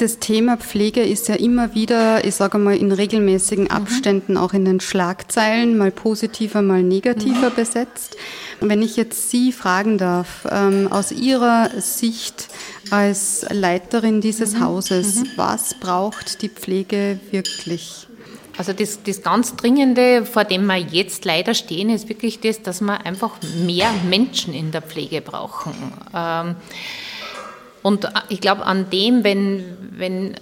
Das Thema Pflege ist ja immer wieder, ich sage mal, in regelmäßigen mhm. Abständen auch in den Schlagzeilen, mal positiver, mal negativer mhm. besetzt. Wenn ich jetzt Sie fragen darf, ähm, aus Ihrer Sicht als Leiterin dieses mhm. Hauses, mhm. was braucht die Pflege wirklich? Also das, das ganz Dringende, vor dem wir jetzt leider stehen, ist wirklich das, dass wir einfach mehr Menschen in der Pflege brauchen. Ähm, und ich glaube, an dem, wenn, wenn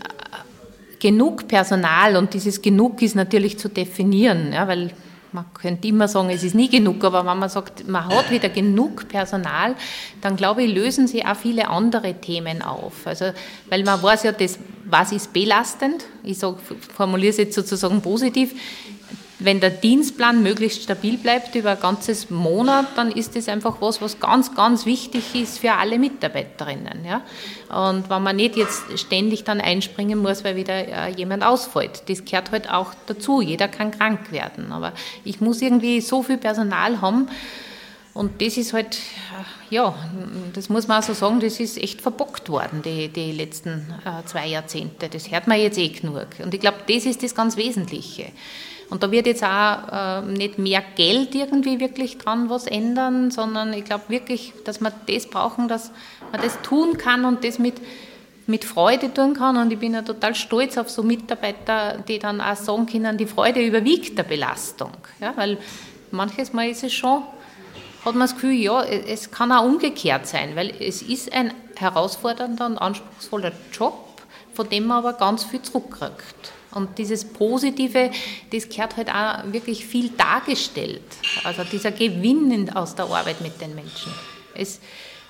genug Personal, und dieses genug ist natürlich zu definieren, ja, weil man könnte immer sagen, es ist nie genug, aber wenn man sagt, man hat wieder genug Personal, dann glaube ich, lösen sie auch viele andere Themen auf. Also, weil man weiß ja, das, was ist belastend, ich formuliere es jetzt sozusagen positiv, wenn der Dienstplan möglichst stabil bleibt über ein ganzes Monat, dann ist das einfach was, was ganz, ganz wichtig ist für alle Mitarbeiterinnen. Ja? Und wenn man nicht jetzt ständig dann einspringen muss, weil wieder äh, jemand ausfällt, das gehört halt auch dazu. Jeder kann krank werden. Aber ich muss irgendwie so viel Personal haben, und das ist halt, ja, das muss man auch so sagen, das ist echt verbockt worden, die, die letzten äh, zwei Jahrzehnte. Das hört man jetzt eh genug. Und ich glaube, das ist das ganz Wesentliche. Und da wird jetzt auch äh, nicht mehr Geld irgendwie wirklich dran was ändern, sondern ich glaube wirklich, dass wir das brauchen, dass man das tun kann und das mit, mit Freude tun kann. Und ich bin ja total stolz auf so Mitarbeiter, die dann auch sagen können, die Freude überwiegt der Belastung. Ja, weil manches Mal ist es schon, hat man das Gefühl, ja, es kann auch umgekehrt sein, weil es ist ein herausfordernder und anspruchsvoller Job, von dem man aber ganz viel zurückkriegt. Und dieses Positive, das gehört halt auch wirklich viel dargestellt. Also dieser Gewinn aus der Arbeit mit den Menschen. Es,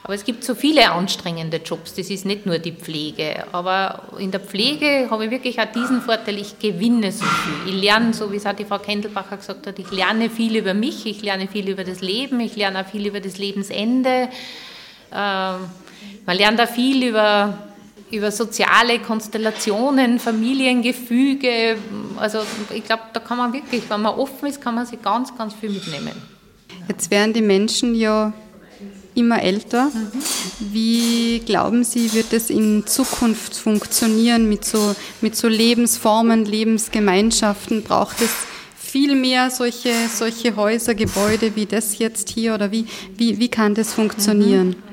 aber es gibt so viele anstrengende Jobs, das ist nicht nur die Pflege. Aber in der Pflege habe ich wirklich auch diesen Vorteil, ich gewinne so viel. Ich lerne, so wie es auch die Frau Kendelbacher gesagt hat, ich lerne viel über mich, ich lerne viel über das Leben, ich lerne auch viel über das Lebensende. Ähm, man lernt auch viel über über soziale Konstellationen, Familiengefüge. Also ich glaube, da kann man wirklich, wenn man offen ist, kann man sich ganz, ganz viel mitnehmen. Jetzt werden die Menschen ja immer älter. Mhm. Wie glauben Sie, wird es in Zukunft funktionieren mit so, mit so Lebensformen, Lebensgemeinschaften? Braucht es viel mehr solche, solche Häuser, Gebäude wie das jetzt hier oder wie, wie, wie kann das funktionieren? Mhm.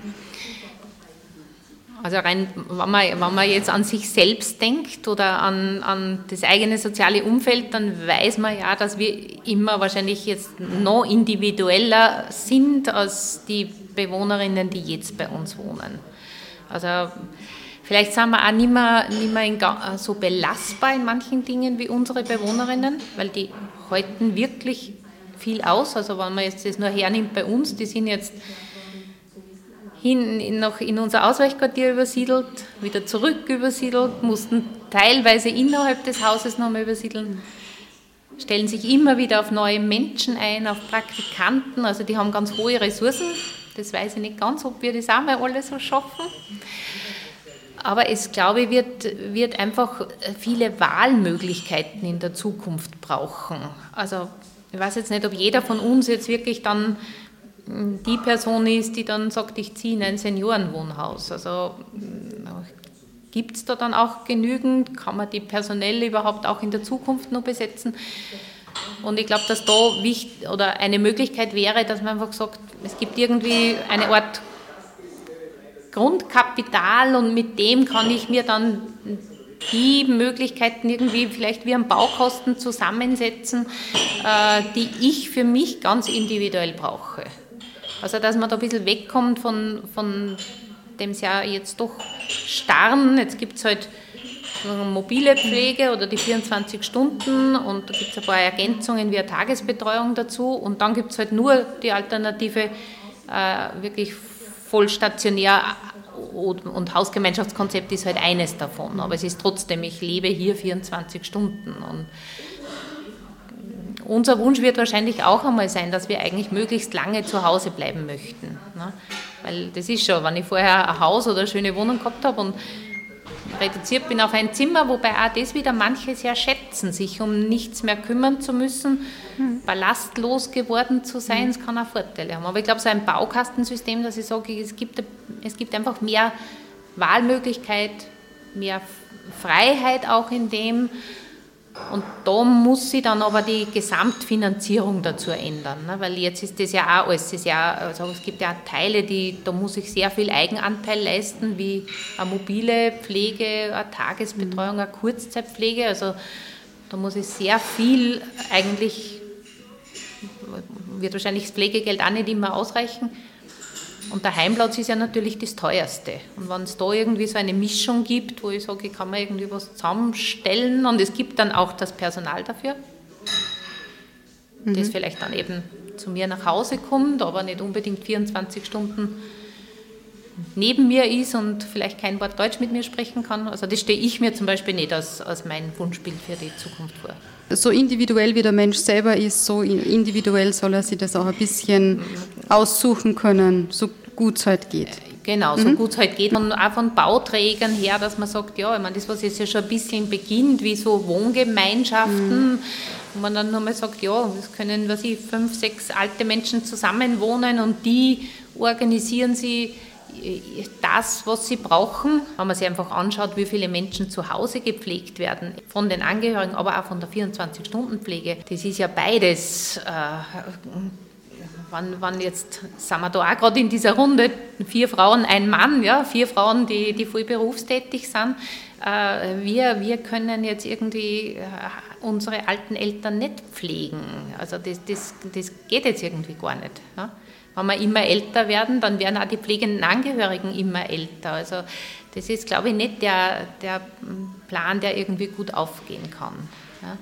Also rein, wenn man, wenn man jetzt an sich selbst denkt oder an, an das eigene soziale Umfeld, dann weiß man ja, dass wir immer wahrscheinlich jetzt noch individueller sind als die Bewohnerinnen, die jetzt bei uns wohnen. Also vielleicht sind wir auch nicht mehr, nicht mehr so belastbar in manchen Dingen wie unsere Bewohnerinnen, weil die halten wirklich viel aus. Also wenn man jetzt das nur hernimmt bei uns, die sind jetzt hin in, noch in unser Ausweichquartier übersiedelt, wieder zurück übersiedelt, mussten teilweise innerhalb des Hauses nochmal übersiedeln, stellen sich immer wieder auf neue Menschen ein, auf Praktikanten, also die haben ganz hohe Ressourcen. Das weiß ich nicht ganz, ob wir das auch mal alle so schaffen. Aber es, glaube ich, wird, wird einfach viele Wahlmöglichkeiten in der Zukunft brauchen. Also ich weiß jetzt nicht, ob jeder von uns jetzt wirklich dann die Person ist, die dann sagt, ich ziehe in ein Seniorenwohnhaus. Also gibt es da dann auch genügend? Kann man die personell überhaupt auch in der Zukunft noch besetzen? Und ich glaube, dass da wichtig, oder eine Möglichkeit wäre, dass man einfach sagt, es gibt irgendwie eine Art Grundkapital und mit dem kann ich mir dann die Möglichkeiten irgendwie vielleicht wie am Baukosten zusammensetzen, äh, die ich für mich ganz individuell brauche. Also dass man da ein bisschen wegkommt von, von dem ja jetzt doch starren. Jetzt gibt es halt mobile Pflege oder die 24 Stunden und da gibt es ein paar Ergänzungen wie eine Tagesbetreuung dazu und dann gibt es halt nur die Alternative äh, wirklich vollstationär und Hausgemeinschaftskonzept ist halt eines davon, aber es ist trotzdem, ich lebe hier 24 Stunden und unser Wunsch wird wahrscheinlich auch einmal sein, dass wir eigentlich möglichst lange zu Hause bleiben möchten. Ne? Weil das ist schon, wenn ich vorher ein Haus oder eine schöne Wohnung gehabt habe und reduziert bin auf ein Zimmer, wobei auch das wieder manche sehr schätzen, sich um nichts mehr kümmern zu müssen, mhm. ballastlos geworden zu sein, es kann auch Vorteile haben. Aber ich glaube, so ein Baukastensystem, dass ich sage, es gibt, es gibt einfach mehr Wahlmöglichkeit, mehr Freiheit auch in dem. Und da muss sich dann aber die Gesamtfinanzierung dazu ändern, ne? weil jetzt ist das ja auch alles, ist ja, also es gibt ja auch Teile, die, da muss ich sehr viel Eigenanteil leisten, wie eine mobile Pflege, eine Tagesbetreuung, eine Kurzzeitpflege, also da muss ich sehr viel eigentlich, wird wahrscheinlich das Pflegegeld auch nicht immer ausreichen, und der Heimplatz ist ja natürlich das teuerste. Und wenn es da irgendwie so eine Mischung gibt, wo ich sage, ich kann mir irgendwie was zusammenstellen und es gibt dann auch das Personal dafür, mhm. das vielleicht dann eben zu mir nach Hause kommt, aber nicht unbedingt 24 Stunden neben mir ist und vielleicht kein Wort Deutsch mit mir sprechen kann. Also das stehe ich mir zum Beispiel nicht als, als mein Wunschbild für die Zukunft vor. So individuell wie der Mensch selber ist, so individuell soll er sich das auch ein bisschen aussuchen können, so gut es halt geht. Genau, so mhm. gut es halt geht. Und auch von Bauträgern her, dass man sagt, ja, ich meine, das, was jetzt ja schon ein bisschen beginnt, wie so Wohngemeinschaften, mhm. wo man dann nochmal sagt, ja, es können, was ich, fünf, sechs alte Menschen zusammenwohnen und die organisieren sie das, was sie brauchen. Wenn man sich einfach anschaut, wie viele Menschen zu Hause gepflegt werden, von den Angehörigen, aber auch von der 24-Stunden-Pflege, das ist ja beides. Äh, wann, wann jetzt sind wir da auch gerade in dieser Runde, vier Frauen, ein Mann, ja, vier Frauen, die, die voll berufstätig sind. Äh, wir, wir können jetzt irgendwie äh, unsere alten Eltern nicht pflegen. Also das, das, das geht jetzt irgendwie gar nicht. Ja? Wenn wir immer älter werden, dann werden auch die pflegenden Angehörigen immer älter. Also das ist, glaube ich, nicht der, der Plan, der irgendwie gut aufgehen kann. Ja.